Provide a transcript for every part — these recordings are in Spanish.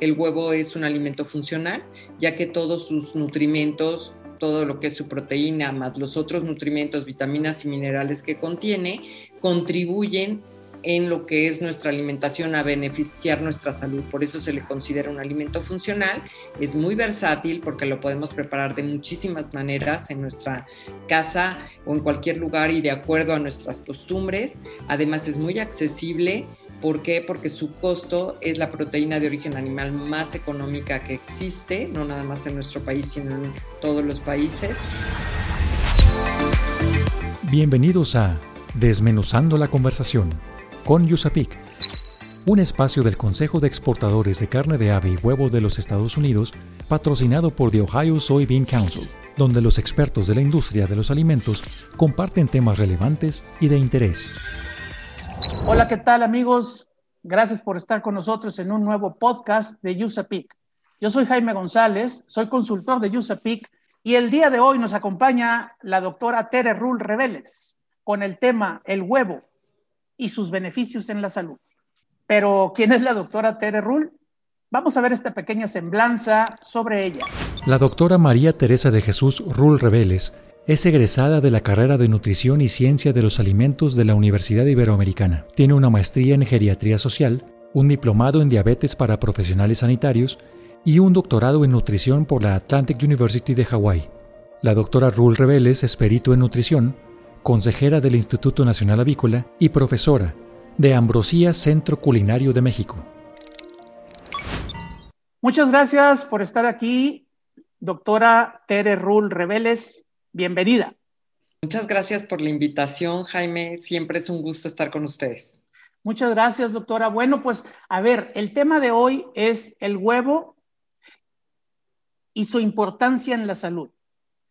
el huevo es un alimento funcional, ya que todos sus nutrimentos, todo lo que es su proteína, más los otros nutrimentos, vitaminas y minerales que contiene, contribuyen en lo que es nuestra alimentación a beneficiar nuestra salud. Por eso se le considera un alimento funcional. Es muy versátil porque lo podemos preparar de muchísimas maneras en nuestra casa o en cualquier lugar y de acuerdo a nuestras costumbres. Además es muy accesible. ¿Por qué? Porque su costo es la proteína de origen animal más económica que existe, no nada más en nuestro país, sino en todos los países. Bienvenidos a Desmenuzando la conversación con USAPIC, un espacio del Consejo de Exportadores de Carne de Ave y Huevo de los Estados Unidos, patrocinado por The Ohio Soybean Council, donde los expertos de la industria de los alimentos comparten temas relevantes y de interés. Hola, ¿qué tal amigos? Gracias por estar con nosotros en un nuevo podcast de USAPIC. Yo soy Jaime González, soy consultor de USAPIC y el día de hoy nos acompaña la doctora Tere Rull Reveles con el tema El huevo, y sus beneficios en la salud. Pero, ¿quién es la doctora Tere Rull? Vamos a ver esta pequeña semblanza sobre ella. La doctora María Teresa de Jesús Rull Reveles es egresada de la carrera de Nutrición y Ciencia de los Alimentos de la Universidad Iberoamericana. Tiene una maestría en Geriatría Social, un diplomado en Diabetes para Profesionales Sanitarios y un doctorado en Nutrición por la Atlantic University de Hawái. La doctora Rull Reveles es perito en nutrición, consejera del Instituto Nacional Avícola y profesora de Ambrosía Centro Culinario de México. Muchas gracias por estar aquí, doctora Tere Rull Reveles. Bienvenida. Muchas gracias por la invitación, Jaime. Siempre es un gusto estar con ustedes. Muchas gracias, doctora. Bueno, pues a ver, el tema de hoy es el huevo y su importancia en la salud.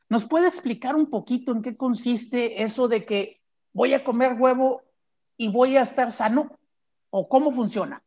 ¿Nos puede explicar un poquito en qué consiste eso de que voy a comer huevo y voy a estar sano? ¿O cómo funciona?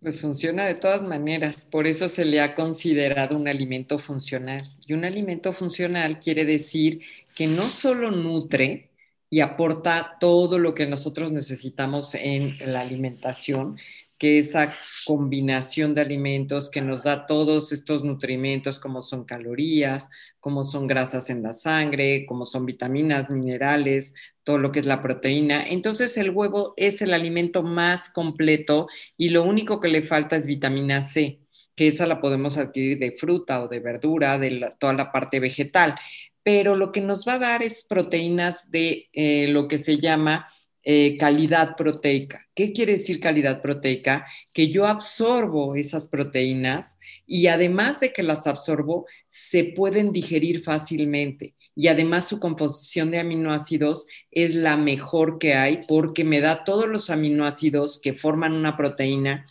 Pues funciona de todas maneras, por eso se le ha considerado un alimento funcional. Y un alimento funcional quiere decir que no solo nutre y aporta todo lo que nosotros necesitamos en la alimentación, que esa combinación de alimentos que nos da todos estos nutrimentos como son calorías, como son grasas en la sangre, como son vitaminas, minerales, todo lo que es la proteína. Entonces el huevo es el alimento más completo y lo único que le falta es vitamina C, que esa la podemos adquirir de fruta o de verdura, de toda la parte vegetal. Pero lo que nos va a dar es proteínas de eh, lo que se llama eh, calidad proteica. ¿Qué quiere decir calidad proteica? Que yo absorbo esas proteínas y además de que las absorbo, se pueden digerir fácilmente. Y además su composición de aminoácidos es la mejor que hay porque me da todos los aminoácidos que forman una proteína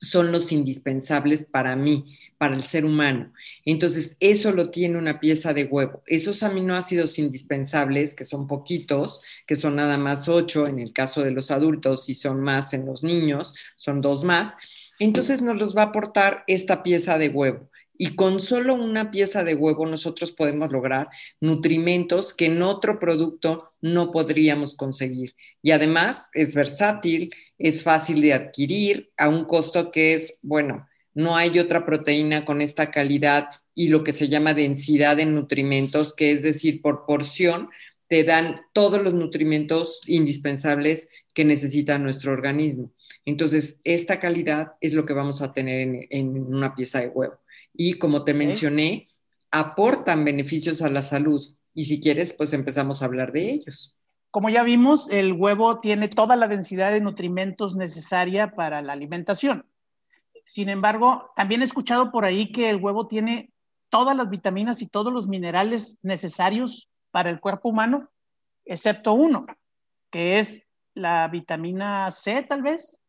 son los indispensables para mí, para el ser humano. Entonces, eso lo tiene una pieza de huevo. Esos aminoácidos indispensables, que son poquitos, que son nada más ocho en el caso de los adultos y son más en los niños, son dos más, entonces nos los va a aportar esta pieza de huevo. Y con solo una pieza de huevo nosotros podemos lograr nutrimentos que en otro producto no podríamos conseguir. Y además es versátil, es fácil de adquirir a un costo que es, bueno, no hay otra proteína con esta calidad y lo que se llama densidad en nutrimentos, que es decir, por porción te dan todos los nutrimentos indispensables que necesita nuestro organismo. Entonces, esta calidad es lo que vamos a tener en, en una pieza de huevo y como te mencioné, aportan beneficios a la salud. Y si quieres, pues empezamos a hablar de ellos. Como ya vimos, el huevo tiene toda la densidad de nutrimentos necesaria para la alimentación. Sin embargo, también he escuchado por ahí que el huevo tiene todas las vitaminas y todos los minerales necesarios para el cuerpo humano, excepto uno, que es la vitamina C, tal vez.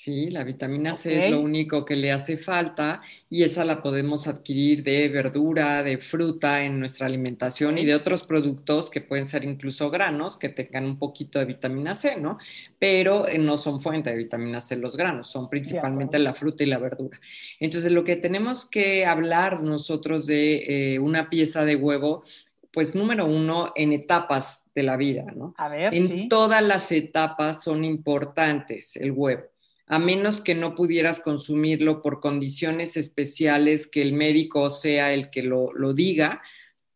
Sí, la vitamina C es lo único que le hace falta y esa la podemos adquirir de verdura, de fruta en nuestra alimentación y de otros productos que pueden ser incluso granos que tengan un poquito de vitamina C, ¿no? Pero eh, no son fuente de vitamina C los granos, son principalmente la fruta y la verdura. Entonces, lo que tenemos que hablar nosotros de eh, una pieza de huevo pues número uno, en etapas de la vida, ¿no? A ver, en todas las etapas son importantes el huevo a menos que no pudieras consumirlo por condiciones especiales que el médico sea el que lo, lo diga,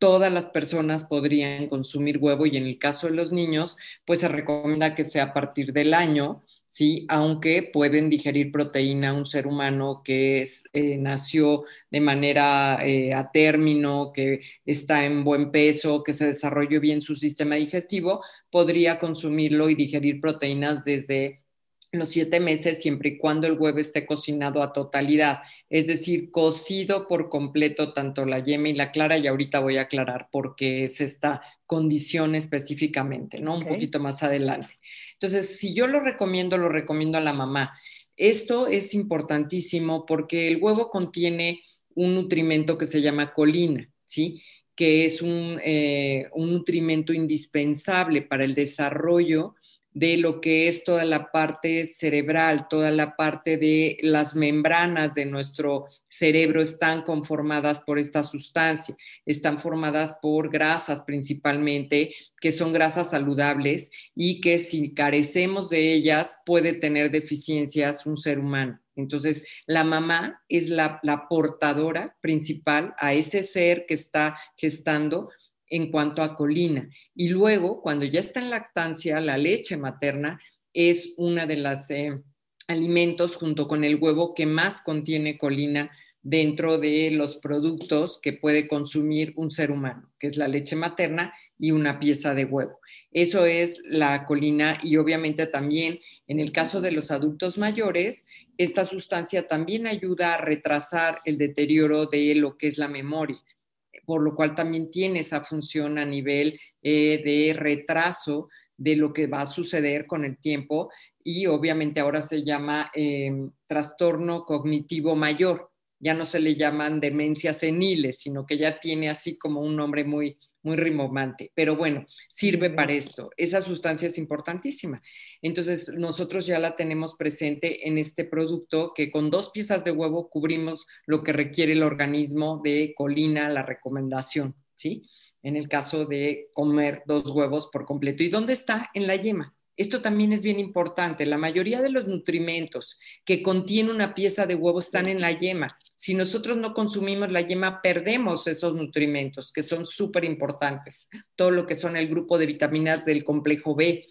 todas las personas podrían consumir huevo y en el caso de los niños, pues se recomienda que sea a partir del año, ¿sí? Aunque pueden digerir proteína un ser humano que es, eh, nació de manera eh, a término, que está en buen peso, que se desarrolló bien su sistema digestivo, podría consumirlo y digerir proteínas desde los siete meses siempre y cuando el huevo esté cocinado a totalidad, es decir, cocido por completo tanto la yema y la clara y ahorita voy a aclarar por qué es esta condición específicamente, ¿no? Un poquito más adelante. Entonces, si yo lo recomiendo, lo recomiendo a la mamá. Esto es importantísimo porque el huevo contiene un nutrimento que se llama colina, ¿sí? que es un, eh, un nutrimento indispensable para el desarrollo de lo que es toda la parte cerebral, toda la parte de las membranas de nuestro cerebro están conformadas por esta sustancia, están formadas por grasas principalmente, que son grasas saludables y que si carecemos de ellas puede tener deficiencias un ser humano. Entonces, la mamá es la, la portadora principal a ese ser que está gestando en cuanto a colina. Y luego, cuando ya está en lactancia, la leche materna es una de los eh, alimentos junto con el huevo que más contiene colina dentro de los productos que puede consumir un ser humano, que es la leche materna y una pieza de huevo. Eso es la colina y obviamente también en el caso de los adultos mayores, esta sustancia también ayuda a retrasar el deterioro de lo que es la memoria por lo cual también tiene esa función a nivel eh, de retraso de lo que va a suceder con el tiempo y obviamente ahora se llama em, trastorno cognitivo mayor. Ya no se le llaman demencias seniles, sino que ya tiene así como un nombre muy, muy rimomante, pero bueno, sirve para esto. Esa sustancia es importantísima. Entonces, nosotros ya la tenemos presente en este producto que con dos piezas de huevo cubrimos lo que requiere el organismo de colina, la recomendación, ¿sí? En el caso de comer dos huevos por completo. ¿Y dónde está? En la yema. Esto también es bien importante. La mayoría de los nutrimentos que contiene una pieza de huevo están en la yema. Si nosotros no consumimos la yema, perdemos esos nutrimentos que son súper importantes. Todo lo que son el grupo de vitaminas del complejo B,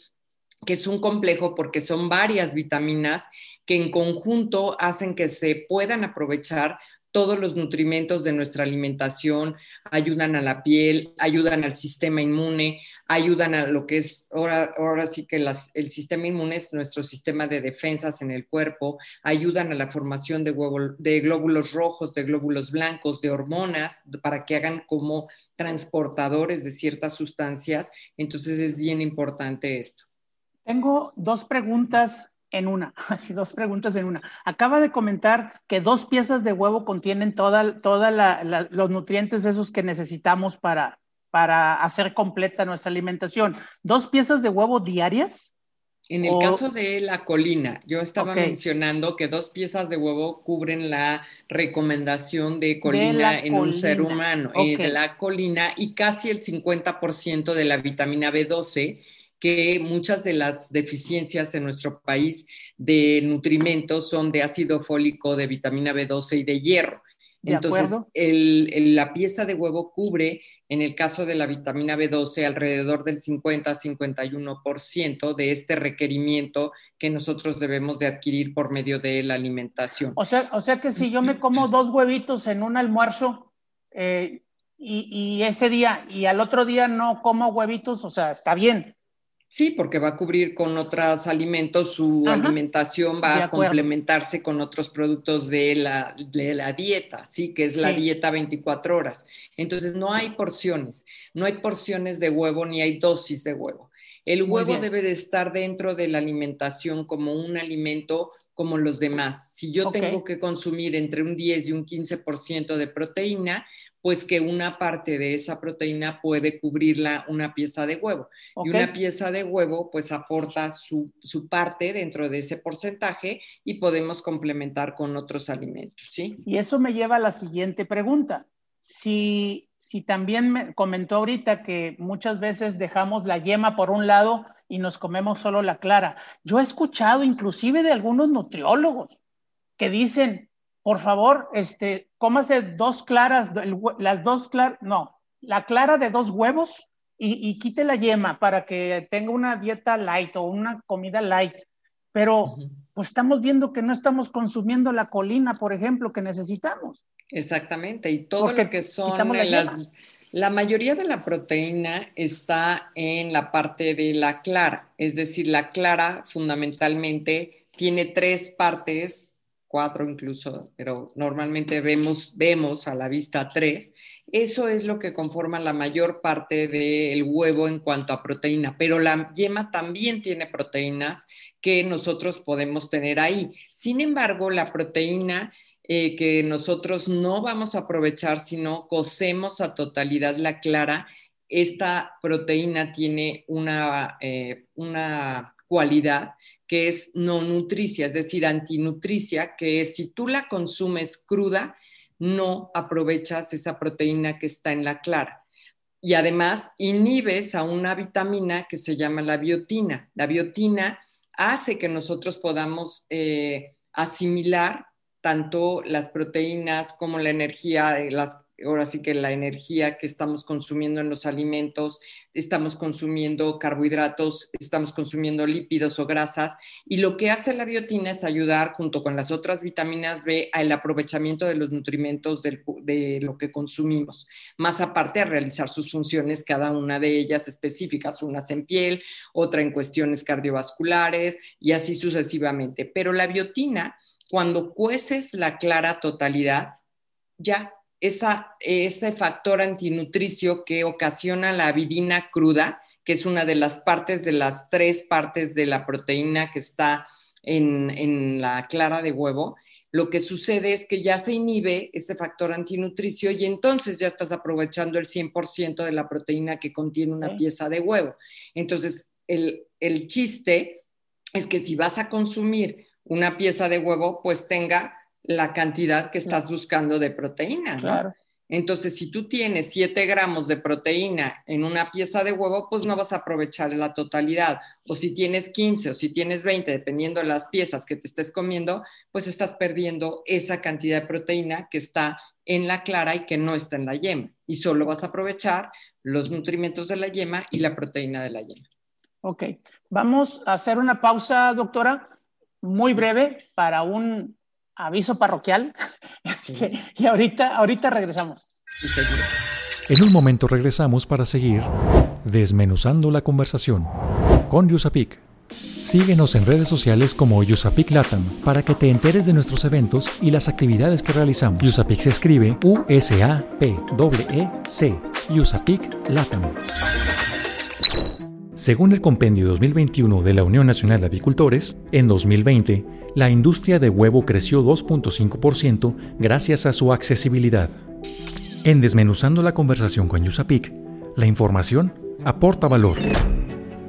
que es un complejo porque son varias vitaminas que en conjunto hacen que se puedan aprovechar todos los nutrimentos de nuestra alimentación, ayudan a la piel, ayudan al sistema inmune, ayudan a lo que es, ahora, ahora sí que el sistema inmune es nuestro sistema de defensas en el cuerpo, ayudan a la formación de, de glóbulos rojos, de glóbulos blancos, de hormonas, para que hagan como transportadores de ciertas sustancias. Entonces es bien importante esto. Tengo dos preguntas en una, así dos preguntas en una. Acaba de comentar que dos piezas de huevo contienen toda, toda los nutrientes esos que necesitamos para, para hacer completa nuestra alimentación. ¿Dos piezas de huevo diarias? En el caso de la colina, yo estaba mencionando que dos piezas de huevo cubren la recomendación de colina en un ser humano, eh, de la colina y casi el 50% de la vitamina B12 que muchas de las deficiencias en nuestro país de nutrimentos son de ácido fólico, de vitamina B12 y de hierro. Entonces, la pieza de huevo cubre, en el caso de la vitamina B12, alrededor del 50-51% de este requerimiento que nosotros debemos de adquirir por medio de la alimentación. O sea, o sea que si yo me como dos huevitos en un almuerzo eh, y, y ese día y al otro día no como huevitos, o sea, está bien. Sí, porque va a cubrir con otros alimentos, su alimentación va a complementarse con otros productos de la, de la dieta, ¿sí? Que es la dieta 24 horas. Entonces, no hay porciones, no hay porciones de huevo ni hay dosis de huevo. El huevo debe de estar dentro de la alimentación como un alimento como los demás. Si yo tengo que consumir entre un 10 y un 15% de proteína, pues que una parte de esa proteína puede cubrirla una pieza de huevo. Y una pieza de huevo pues aporta su, su, parte dentro de ese porcentaje y podemos complementar con otros alimentos, ¿sí? Y eso me lleva a la siguiente pregunta. Si, si también me comentó ahorita que muchas veces dejamos la yema por un lado y nos comemos solo la clara. Yo he escuchado inclusive de algunos nutriólogos que dicen, por favor, este, cómase dos claras, las dos claras, no, la clara de dos huevos y, quite la yema para que tenga una dieta light o una comida light. Pero pues estamos viendo que no estamos consumiendo la colina, por ejemplo, que necesitamos. Exactamente, y todo lo que son las... La mayoría de la proteína está en la parte de la clara, es decir, la clara fundamentalmente tiene tres partes cuatro incluso, pero normalmente vemos, vemos a la vista tres. Eso es lo que conforma la mayor parte del huevo en cuanto a proteína, pero la yema también tiene proteínas que nosotros podemos tener ahí. Sin embargo, la proteína eh, que nosotros no vamos a aprovechar si no cocemos a totalidad la clara, esta proteína tiene una, eh, una cualidad que es no nutricia, es decir, antinutricia, que es si tú la consumes cruda, no aprovechas esa proteína que está en la clara. Y además inhibes a una vitamina que se llama la biotina. La biotina hace que nosotros podamos eh, asimilar tanto las proteínas como la energía, las ahora sí que la energía que estamos consumiendo en los alimentos, estamos consumiendo carbohidratos, estamos consumiendo lípidos o grasas, y lo que hace la biotina es ayudar junto con las otras vitaminas B al aprovechamiento de los nutrimentos de lo que consumimos, más aparte a realizar sus funciones, cada una de ellas específicas, unas en piel, otra en cuestiones cardiovasculares y así sucesivamente. Pero la biotina, cuando cueces la clara totalidad, ya ese factor antinutricio que ocasiona la avidina cruda, que es una de las partes de las tres partes de la proteína que está en, la clara de huevo, lo que sucede es que ya se inhibe ese factor antinutricio y entonces ya estás aprovechando el 100% de la proteína que contiene una pieza de huevo. Entonces, el, el chiste es que si vas a consumir una pieza de huevo, pues tenga la cantidad que estás buscando de proteína. ¿no? Entonces, si tú tienes 7 gramos de proteína en una pieza de huevo, pues no vas a aprovechar la totalidad. O si tienes 15 o si tienes 20, dependiendo de las piezas que te estés comiendo, pues estás perdiendo esa cantidad de proteína que está en la clara y que no está en la yema. Y solo vas a aprovechar los nutrimentos de la yema y la proteína de la yema. Ok, vamos a hacer una pausa, doctora, muy breve para un aviso parroquial. Este, y ahorita, ahorita regresamos. En un momento regresamos para seguir desmenuzando la conversación con Yusapik. Síguenos en redes sociales como Yusapik Latam para que te enteres de nuestros eventos y las actividades que realizamos. Yusapik se escribe U-S-A-P-E-C. Yusapik Latam. Según el Compendio 2021 de la Unión Nacional de Avicultores, en 2020, la industria de huevo creció 2.5% gracias a su accesibilidad. En Desmenuzando la conversación con Yusapik, la información aporta valor.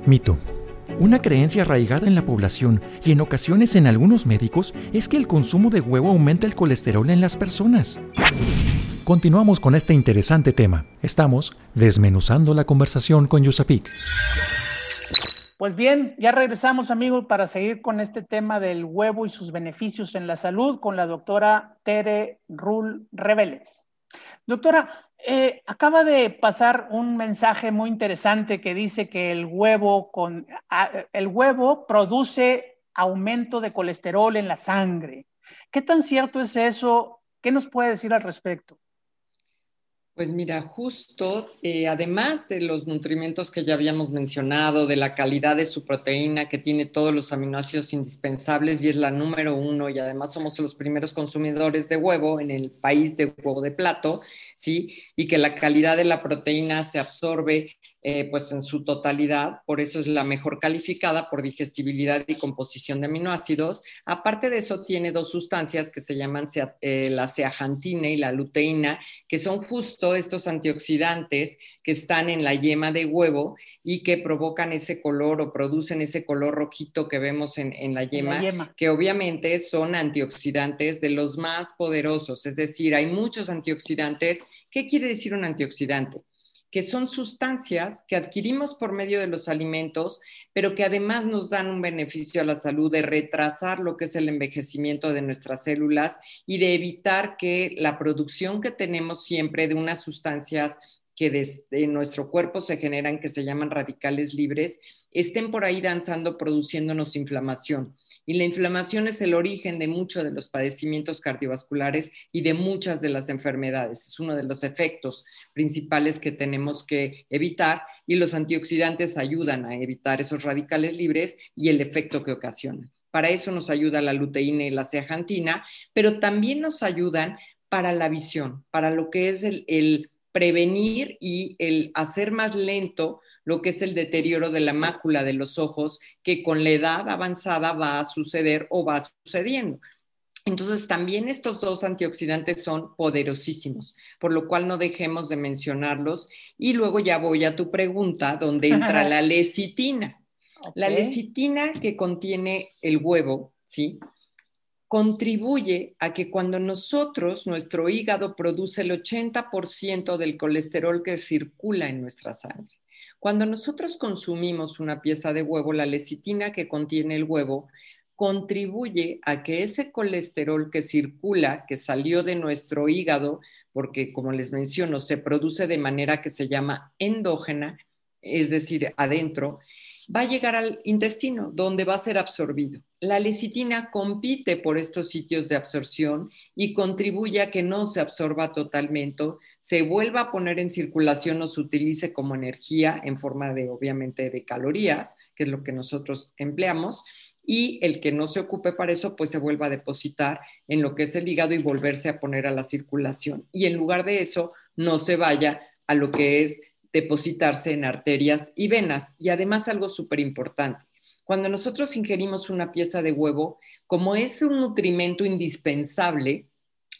Mito. Una creencia arraigada en la población y en ocasiones en algunos médicos es que el consumo de huevo aumenta el colesterol en las personas. Continuamos con este interesante tema. Estamos desmenuzando la conversación con Yusapik. Pues bien, ya regresamos amigos para seguir con este tema del huevo y sus beneficios en la salud con la doctora Tere Rul Reveles. Doctora, eh, acaba de pasar un mensaje muy interesante que dice que el huevo, con, el huevo produce aumento de colesterol en la sangre. ¿Qué tan cierto es eso? ¿Qué nos puede decir al respecto? Pues mira, justo, eh, además de los nutrimentos que ya habíamos mencionado, de la calidad de su proteína, que tiene todos los aminoácidos indispensables y es la número uno, y además somos los primeros consumidores de huevo en el país de huevo de plato, ¿sí? Y que la calidad de la proteína se absorbe eh, pues en su totalidad, por eso es la mejor calificada por digestibilidad y composición de aminoácidos. Aparte de eso, tiene dos sustancias que se llaman eh, la ceajantina y la luteína, que son justo estos antioxidantes que están en la yema de huevo y que provocan ese color o producen ese color rojito que vemos en, la, yema, la yema, que obviamente son antioxidantes de los más poderosos, es decir, hay muchos antioxidantes. ¿Qué quiere decir un antioxidante? Que son sustancias que adquirimos por medio de los alimentos, pero que además nos dan un beneficio a la salud de retrasar lo que es el envejecimiento de nuestras células y de evitar que la producción que tenemos siempre de unas sustancias que desde nuestro cuerpo se generan, que se llaman radicales libres, estén por ahí danzando, produciéndonos inflamación. Y la inflamación es el origen de muchos de los padecimientos cardiovasculares y de muchas de las enfermedades. Es uno de los efectos principales que tenemos que evitar y los antioxidantes ayudan a evitar esos radicales libres y el efecto que ocasionan. Para eso nos ayuda la luteína y la zeaxantina, pero también nos ayudan para la visión, para lo que es el, el prevenir y el hacer más lento lo que es el deterioro de la mácula de los ojos, que con la edad avanzada va a suceder o va sucediendo. Entonces, también estos dos antioxidantes son poderosísimos, por lo cual no dejemos de mencionarlos. Y luego ya voy a tu pregunta, donde entra la lecitina. La lecitina que contiene el huevo, ¿sí? contribuye a que cuando nosotros, nuestro hígado produce el 80% del colesterol que circula en nuestra sangre. Cuando nosotros consumimos una pieza de huevo, la lecitina que contiene el huevo contribuye a que ese colesterol que circula, que salió de nuestro hígado, porque como les menciono, se produce de manera que se llama endógena, es decir, adentro, va a llegar al intestino, donde va a ser absorbido. La lecitina compite por estos sitios de absorción y contribuye a que no se absorba totalmente, se vuelva a poner en circulación o se utilice como energía en forma de, obviamente, de calorías, que es lo que nosotros empleamos, y el que no se ocupe para eso, pues se vuelva a depositar en lo que es el hígado y volverse a poner a la circulación. Y en lugar de eso, no se vaya a lo que es depositarse en arterias y venas. Y además algo súper importante, cuando nosotros ingerimos una pieza de huevo, como es un nutrimento indispensable,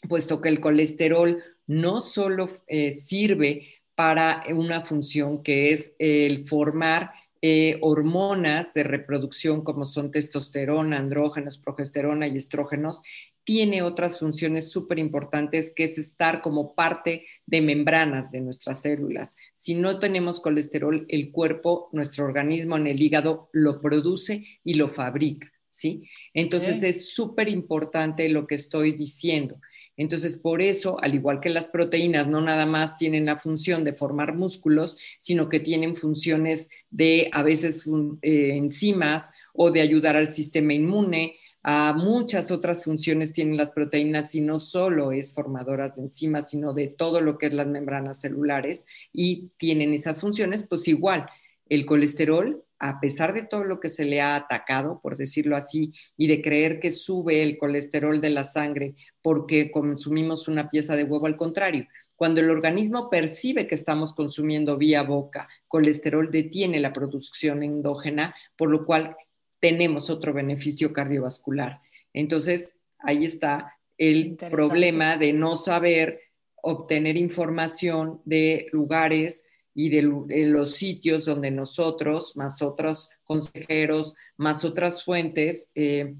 puesto que el colesterol no solo eh, sirve para una función que es el formar eh, hormonas de reproducción como son testosterona, andrógenos, progesterona y estrógenos, tiene otras funciones súper importantes que es estar como parte de membranas de nuestras células. Si no tenemos colesterol, el cuerpo, nuestro organismo en el hígado lo produce y lo fabrica, ¿sí? Entonces es súper importante lo que estoy diciendo. Entonces, por eso, al igual que las proteínas, no nada más tienen la función de formar músculos, sino que tienen funciones de a veces eh, enzimas o de ayudar al sistema inmune, a muchas otras funciones tienen las proteínas y no solo es formadoras de enzimas, sino de todo lo que es las membranas celulares y tienen esas funciones, pues igual el colesterol, a pesar de todo lo que se le ha atacado, por decirlo así, y de creer que sube el colesterol de la sangre porque consumimos una pieza de huevo, al contrario, cuando el organismo percibe que estamos consumiendo vía boca colesterol, detiene la producción endógena, por lo cual tenemos otro beneficio cardiovascular. Entonces, ahí está el problema de no saber obtener información de lugares y de, los sitios donde nosotros, más otros consejeros, más otras fuentes, eh,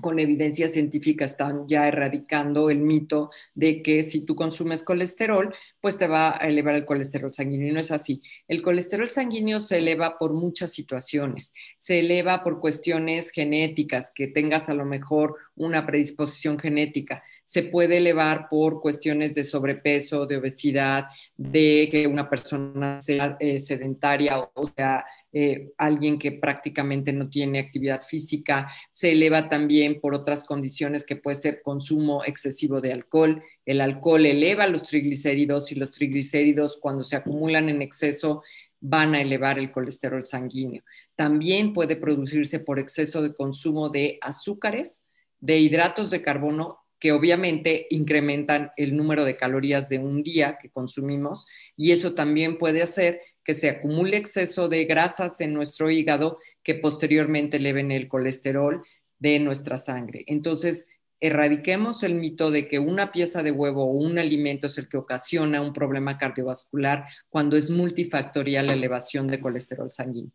con evidencia científica están ya erradicando el mito de que si tú consumes colesterol, pues te va a elevar el colesterol sanguíneo. no es así. El colesterol sanguíneo se eleva por muchas situaciones. Se eleva por cuestiones genéticas, que tengas a lo mejor una predisposición genética. Se puede elevar por cuestiones de sobrepeso, de obesidad, de que una persona sea eh, sedentaria o sea eh, alguien que prácticamente no tiene actividad física. Se eleva también por otras condiciones que puede ser consumo excesivo de alcohol. El alcohol eleva los triglicéridos y los triglicéridos cuando se acumulan en exceso van a elevar el colesterol sanguíneo. También puede producirse por exceso de consumo de azúcares, de hidratos de carbono que obviamente incrementan el número de calorías de un día que consumimos y eso también puede hacer que se acumule exceso de grasas en nuestro hígado que posteriormente eleven el colesterol de nuestra sangre. Entonces, erradiquemos el mito de que una pieza de huevo o un alimento es el que ocasiona un problema cardiovascular cuando es multifactorial la elevación de colesterol sanguíneo.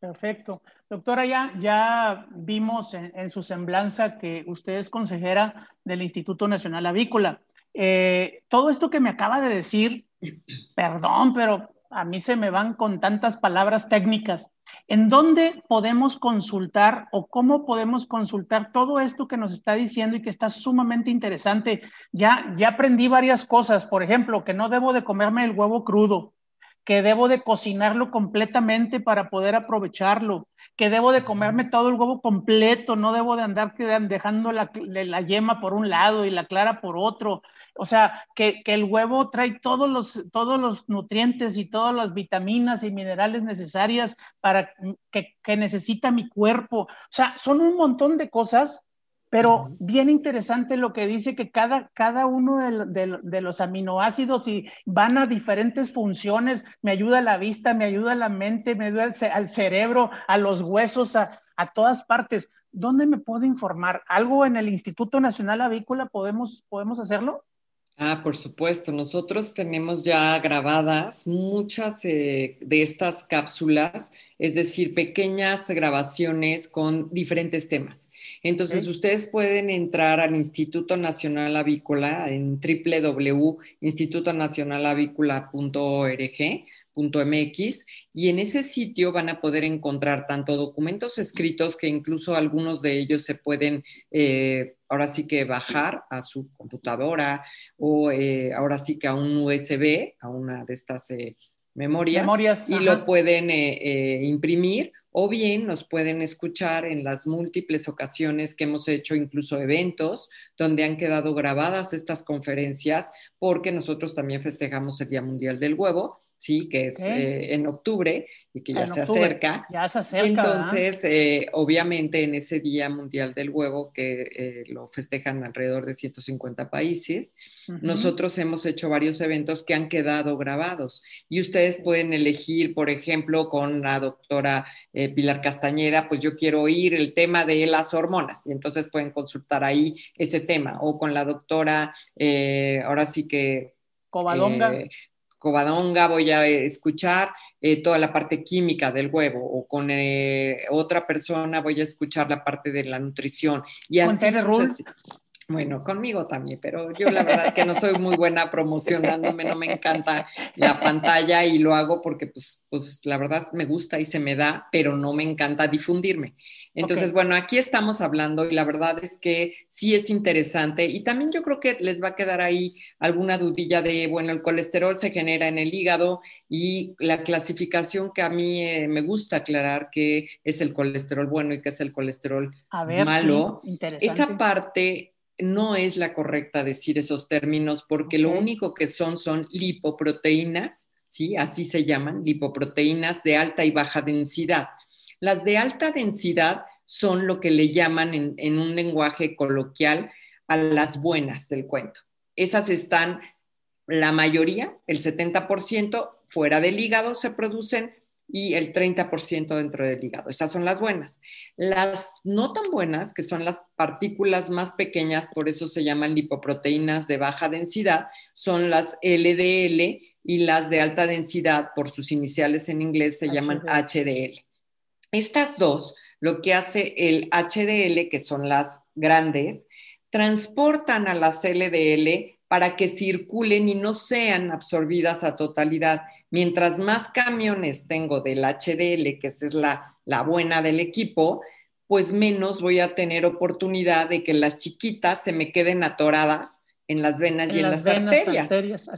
Perfecto. Doctora, ya, ya vimos en, su semblanza que usted es consejera del Instituto Nacional Avícola. Eh, todo esto que me acaba de decir, perdón, pero a mí se me van con tantas palabras técnicas. ¿En dónde podemos consultar o cómo podemos consultar todo esto que nos está diciendo y que está sumamente interesante? Ya, ya aprendí varias cosas, por ejemplo, que no debo de comerme el huevo crudo, que debo de cocinarlo completamente para poder aprovecharlo, que debo de comerme todo el huevo completo, no debo de andar dejando la, la yema por un lado y la clara por otro. O sea, que, que, el huevo trae todos los, todos los nutrientes y todas las vitaminas y minerales necesarias para que, que necesita mi cuerpo. O sea, son un montón de cosas pero bien interesante lo que dice que cada, cada uno de, los aminoácidos y van a diferentes funciones, me ayuda a la vista, me ayuda a la mente, me ayuda al, cerebro, a los huesos, a, todas partes. ¿Dónde me puedo informar? ¿Algo en el Instituto Nacional Avícola podemos, podemos hacerlo? Ah, por supuesto. Nosotros tenemos ya grabadas muchas eh, de estas cápsulas, es decir, pequeñas grabaciones con diferentes temas. Entonces, ustedes pueden entrar al Instituto Nacional Avícola en www.institutonacionalavícola.org .mx y en ese sitio van a poder encontrar tanto documentos escritos que incluso algunos de ellos se pueden eh, ahora sí que bajar a su computadora o eh, ahora sí que a un USB, a una de estas eh, memorias, y lo pueden imprimir o bien nos pueden escuchar en las múltiples ocasiones que hemos hecho incluso eventos donde han quedado grabadas estas conferencias porque nosotros también festejamos el Día Mundial del Huevo ¿sí? Que es eh, en octubre y que ya se acerca. Ya se acerca. Entonces, eh, obviamente en ese Día Mundial del Huevo, que eh, lo festejan alrededor de 150 países, nosotros hemos hecho varios eventos que han quedado grabados y ustedes pueden elegir, por ejemplo, con la doctora Pilar Castañeda, pues yo quiero oír el tema de las hormonas y entonces pueden consultar ahí ese tema o con la doctora, ahora sí que... Covadonga. Covadonga voy a escuchar eh, toda la parte química del huevo o con eh, otra persona voy a escuchar la parte de la nutrición. Y así bueno, conmigo también, pero yo la verdad que no soy muy buena promocionándome, no me encanta la pantalla y lo hago porque pues, pues la verdad me gusta y se me da, pero no me encanta difundirme. Entonces, bueno, aquí estamos hablando y la verdad es que sí es interesante y también yo creo que les va a quedar ahí alguna dudilla de, bueno, el colesterol se genera en el hígado y la clasificación que a mí eh, me gusta aclarar que es el colesterol bueno y que es el colesterol malo. Esa parte no es la correcta decir esos términos porque lo único que son son lipoproteínas, ¿sí? Así se llaman, lipoproteínas de alta y baja densidad. Las de alta densidad son lo que le llaman en, en un lenguaje coloquial a las buenas del cuento. Esas están, la mayoría, el 70%, fuera del hígado se producen y el 30% dentro del hígado. Esas son las buenas. Las no tan buenas, que son las partículas más pequeñas, por eso se llaman lipoproteínas de baja densidad, son las LDL y las de alta densidad, por sus iniciales en inglés, se llaman HDL. Estas dos, lo que hace el HDL, que son las grandes, transportan a las LDL para que circulen y no sean absorbidas a totalidad. Mientras más camiones tengo del HDL, que esa es la, buena del equipo, pues menos voy a tener oportunidad de que las chiquitas se me queden atoradas en las venas y en las, arterias.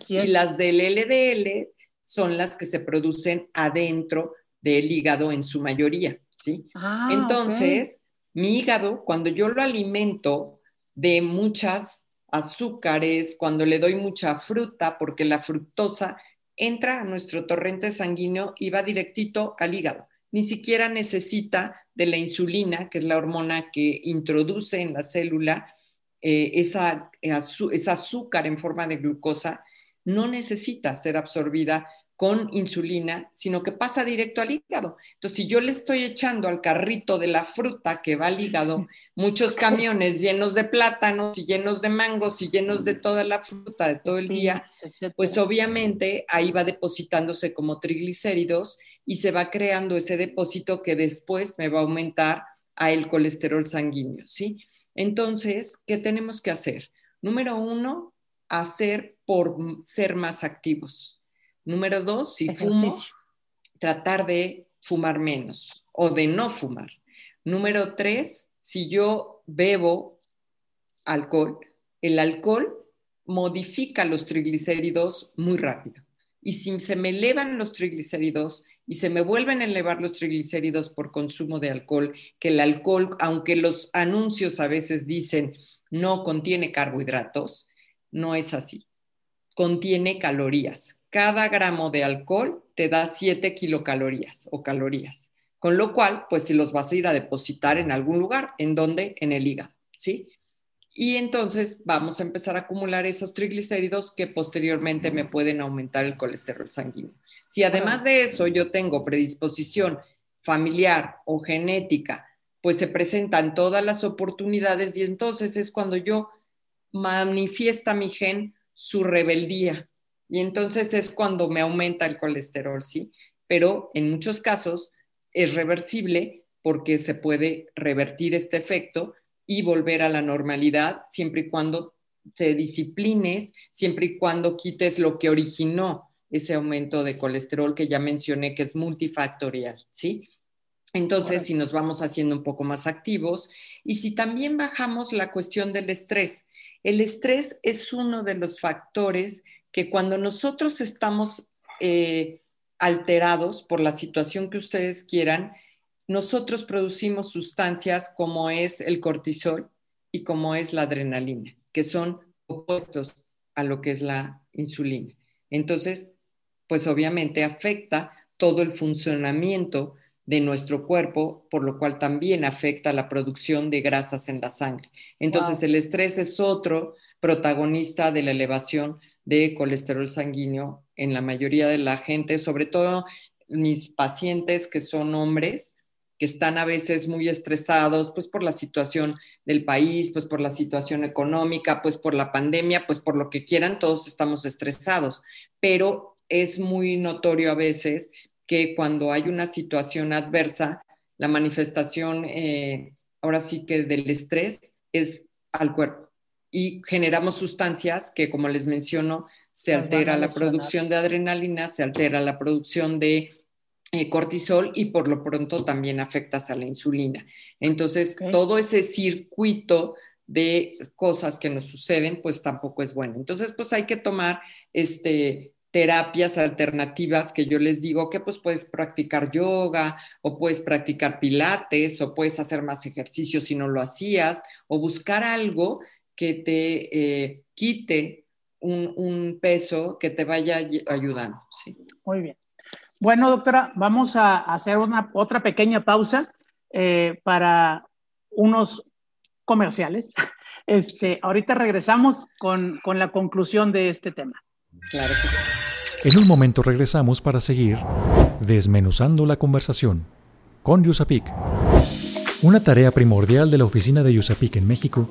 Y las del LDL son las que se producen adentro del hígado en su mayoría, ¿sí? Ah, Entonces, mi hígado, cuando yo lo alimento de muchas azúcares, cuando le doy mucha fruta, porque la fructosa entra a nuestro torrente sanguíneo y va directito al hígado. Ni siquiera necesita de la insulina, que es la hormona que introduce en la célula eh, esa, esa azúcar en forma de glucosa, no necesita ser absorbida con insulina, sino que pasa directo al hígado. Entonces, si yo le estoy echando al carrito de la fruta que va al hígado muchos camiones llenos de plátanos y llenos de mangos y llenos de toda la fruta de todo el día, pues obviamente ahí va depositándose como triglicéridos y se va creando ese depósito que después me va a aumentar a el colesterol sanguíneo, ¿sí? Entonces, ¿qué tenemos que hacer? Número uno, hacer por ser más activos Número dos, si fumo, tratar de fumar menos o de no fumar. Número tres, si yo bebo alcohol, el alcohol modifica los triglicéridos muy rápido. Y si se me elevan los triglicéridos y se me vuelven a elevar los triglicéridos por consumo de alcohol, que el alcohol, aunque los anuncios a veces dicen no contiene carbohidratos, no es así. Contiene calorías. Cada gramo de alcohol te da 7 kilocalorías o calorías. Con lo cual, pues si los vas a ir a depositar en algún lugar, ¿en dónde? En el hígado, ¿sí? Y entonces vamos a empezar a acumular esos triglicéridos que posteriormente me pueden aumentar el colesterol sanguíneo. Si además de eso yo tengo predisposición familiar o genética, pues se presentan todas las oportunidades y entonces es cuando yo manifiesta mi gen su rebeldía y entonces es cuando me aumenta el colesterol, ¿sí? Pero en muchos casos es reversible porque se puede revertir este efecto y volver a la normalidad siempre y cuando te disciplines, siempre y cuando quites lo que originó ese aumento de colesterol que ya mencioné que es multifactorial, ¿sí? Entonces, si nos vamos haciendo un poco más activos y si también bajamos la cuestión del estrés, el estrés es uno de los factores que cuando nosotros estamos eh, alterados por la situación que ustedes quieran, nosotros producimos sustancias como es el cortisol y como es la adrenalina, que son opuestos a lo que es la insulina. Entonces, pues obviamente afecta todo el funcionamiento de nuestro cuerpo, por lo cual también afecta la producción de grasas en la sangre. Entonces, el estrés es otro protagonista de la elevación de colesterol sanguíneo en la mayoría de la gente, sobre todo mis pacientes que son hombres, que están a veces muy estresados, pues por la situación del país, pues por la situación económica, pues por la pandemia, pues por lo que quieran, todos estamos estresados, pero es muy notorio a veces que cuando hay una situación adversa, la manifestación, eh, ahora sí que del estrés, es al cuerpo. Y generamos sustancias que, como les menciono, se altera la producción de adrenalina, se altera la producción de eh, cortisol y por lo pronto también afectas a la insulina. Entonces, todo ese circuito de cosas que nos suceden, pues tampoco es bueno. Entonces, pues hay que tomar este, terapias alternativas que yo les digo que pues puedes practicar yoga o puedes practicar pilates o puedes hacer más ejercicio si no lo hacías o buscar algo que te eh, quite un, un, peso que te vaya ayudando. ¿sí? Muy bien. Bueno, doctora, vamos a hacer una, otra pequeña pausa eh, para unos comerciales. Este, ahorita regresamos con, con la conclusión de este tema. Claro En un momento regresamos para seguir desmenuzando la conversación con Yusapik. Una tarea primordial de la oficina de Yusapik en México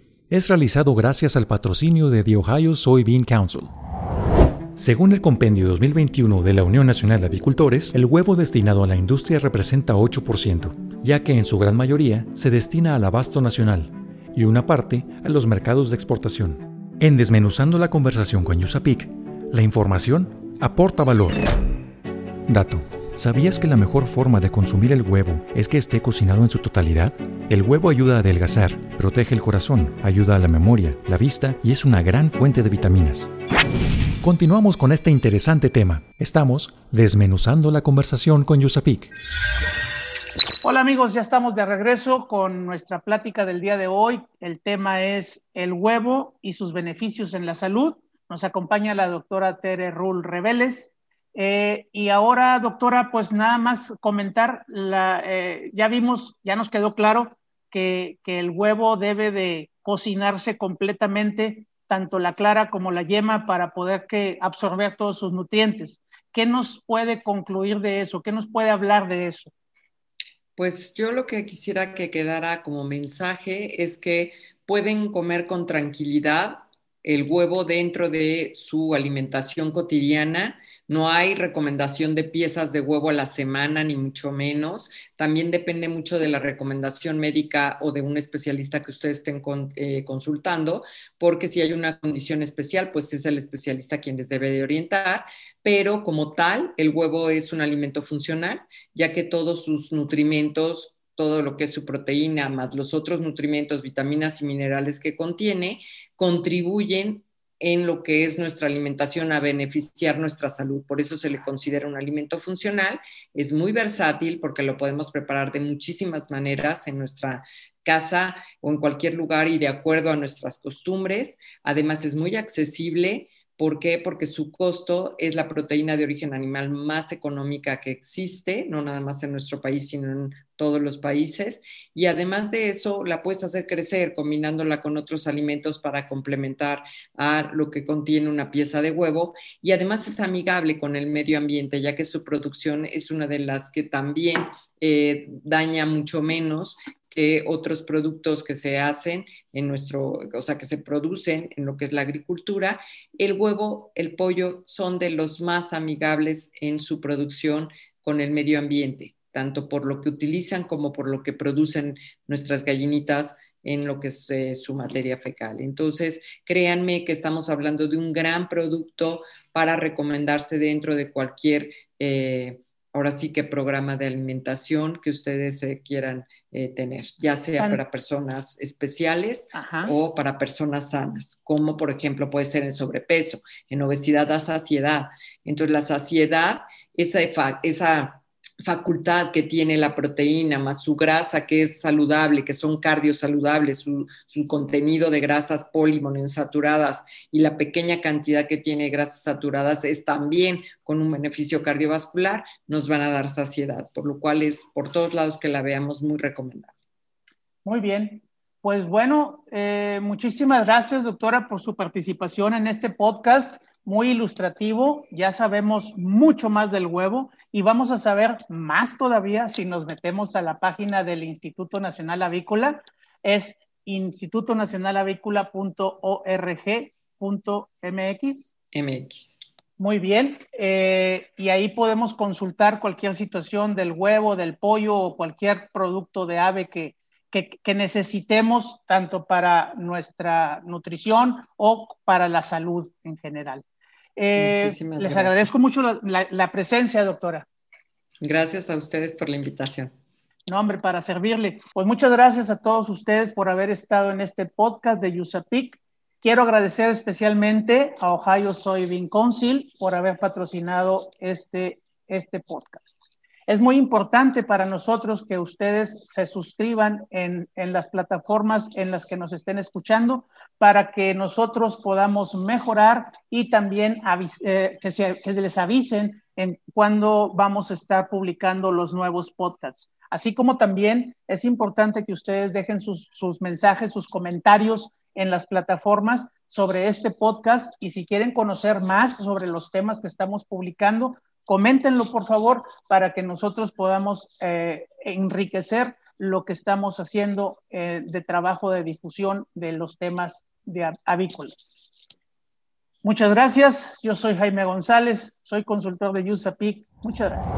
es realizado gracias al patrocinio de The Ohio Soybean Council. Según el compendio 2021 de la Unión Nacional de Avicultores, el huevo destinado a la industria representa 8%, ya que en su gran mayoría se destina al abasto nacional y una parte a los mercados de exportación. En Desmenuzando la conversación con Yusapik, la información aporta valor. Dato. ¿Sabías que la mejor forma de consumir el huevo es que esté cocinado en su totalidad? El huevo ayuda a adelgazar, protege el corazón, ayuda a la memoria, la vista y es una gran fuente de vitaminas. Continuamos con este interesante tema. Estamos desmenuzando la conversación con Yusapik. Hola amigos, ya estamos de regreso con nuestra plática del día de hoy. El tema es el huevo y sus beneficios en la salud. Nos acompaña la doctora Tere Rull Reveles, eh, y ahora, doctora, pues nada más comentar, eh, ya vimos, ya nos quedó claro que, que, el huevo debe de cocinarse completamente, tanto la clara como la yema, para poder que absorber todos sus nutrientes. ¿qué nos puede concluir de eso? ¿Qué nos puede hablar de eso? Pues yo lo que quisiera que quedara como mensaje es que pueden comer con tranquilidad el huevo dentro de su alimentación cotidiana. No hay recomendación de piezas de huevo a la semana, ni mucho menos. También depende mucho de la recomendación médica o de un especialista que ustedes estén eh, consultando, porque si hay una condición especial, pues es el especialista quien les debe de orientar. Pero como tal, el huevo es un alimento funcional, ya que todos sus nutrimentos todo lo que es su proteína, más los otros nutrimentos, vitaminas y minerales que contiene, contribuyen en lo que es nuestra alimentación a beneficiar nuestra salud. Por eso se le considera un alimento funcional. Es muy versátil porque lo podemos preparar de muchísimas maneras en nuestra casa o en cualquier lugar y de acuerdo a nuestras costumbres. Además es muy accesible ¿Por qué? Porque su costo es la proteína de origen animal más económica que existe, no nada más en nuestro país, sino en todos los países. Y además de eso, la puedes hacer crecer combinándola con otros alimentos para complementar a lo que contiene una pieza de huevo. Y además es amigable con el medio ambiente, ya que su producción es una de las que también eh, daña mucho menos que otros productos que se hacen en nuestro, o sea, que se producen en lo que es la agricultura. El huevo, el pollo son de los más amigables en su producción con el medio ambiente, tanto por lo que utilizan como por lo que producen nuestras gallinitas en lo que es eh, su materia fecal. Entonces, créanme que estamos hablando de un gran producto para recomendarse dentro de cualquier eh, ahora sí que programa de alimentación que ustedes eh, quieran eh, tener, ya sea para personas especiales o para personas sanas, como por ejemplo puede ser en sobrepeso, en obesidad da saciedad. Entonces la saciedad, esa, esa facultad que tiene la proteína, más su grasa que es saludable, que son cardiosaludables, su, su contenido de grasas polimonensaturadas y la pequeña cantidad que tiene grasas saturadas es también con un beneficio cardiovascular, nos van a dar saciedad, por lo cual es por todos lados que la veamos muy recomendable. Muy bien. Pues bueno, eh, muchísimas gracias, doctora, por su participación en este podcast muy ilustrativo. Ya sabemos mucho más del huevo y vamos a saber más todavía si nos metemos a la página del Instituto Nacional Avícola. Es institutonacionalavícola.org.mx. MX. Muy bien. Eh, y ahí podemos consultar cualquier situación del huevo, del pollo o cualquier producto de ave que, que, necesitemos tanto para nuestra nutrición o para la salud en general. Eh, les agradezco mucho la, presencia, doctora. Gracias a ustedes por la invitación. No, hombre, para servirle. Pues muchas gracias a todos ustedes por haber estado en este podcast de USAPIC. Quiero agradecer especialmente a Ohio Soybean Council por haber patrocinado este, este podcast. Es muy importante para nosotros que ustedes se suscriban en, las plataformas en las que nos estén escuchando para que nosotros podamos mejorar y también eh, que, se, les avisen en cuando vamos a estar publicando los nuevos podcasts. Así como también es importante que ustedes dejen sus, sus mensajes, sus comentarios en las plataformas sobre este podcast y si quieren conocer más sobre los temas que estamos publicando, Coméntenlo, por favor, para que nosotros podamos eh, enriquecer lo que estamos haciendo eh, de trabajo de difusión de los temas de avícolas. Muchas gracias. Yo soy Jaime González, soy consultor de USAPIC. Muchas gracias.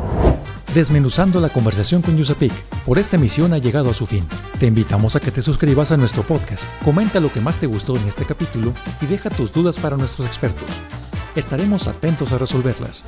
Desmenuzando la conversación con USAPIC, por esta emisión ha llegado a su fin. Te invitamos a que te suscribas a nuestro podcast, comenta lo que más te gustó en este capítulo y deja tus dudas para nuestros expertos. Estaremos atentos a resolverlas.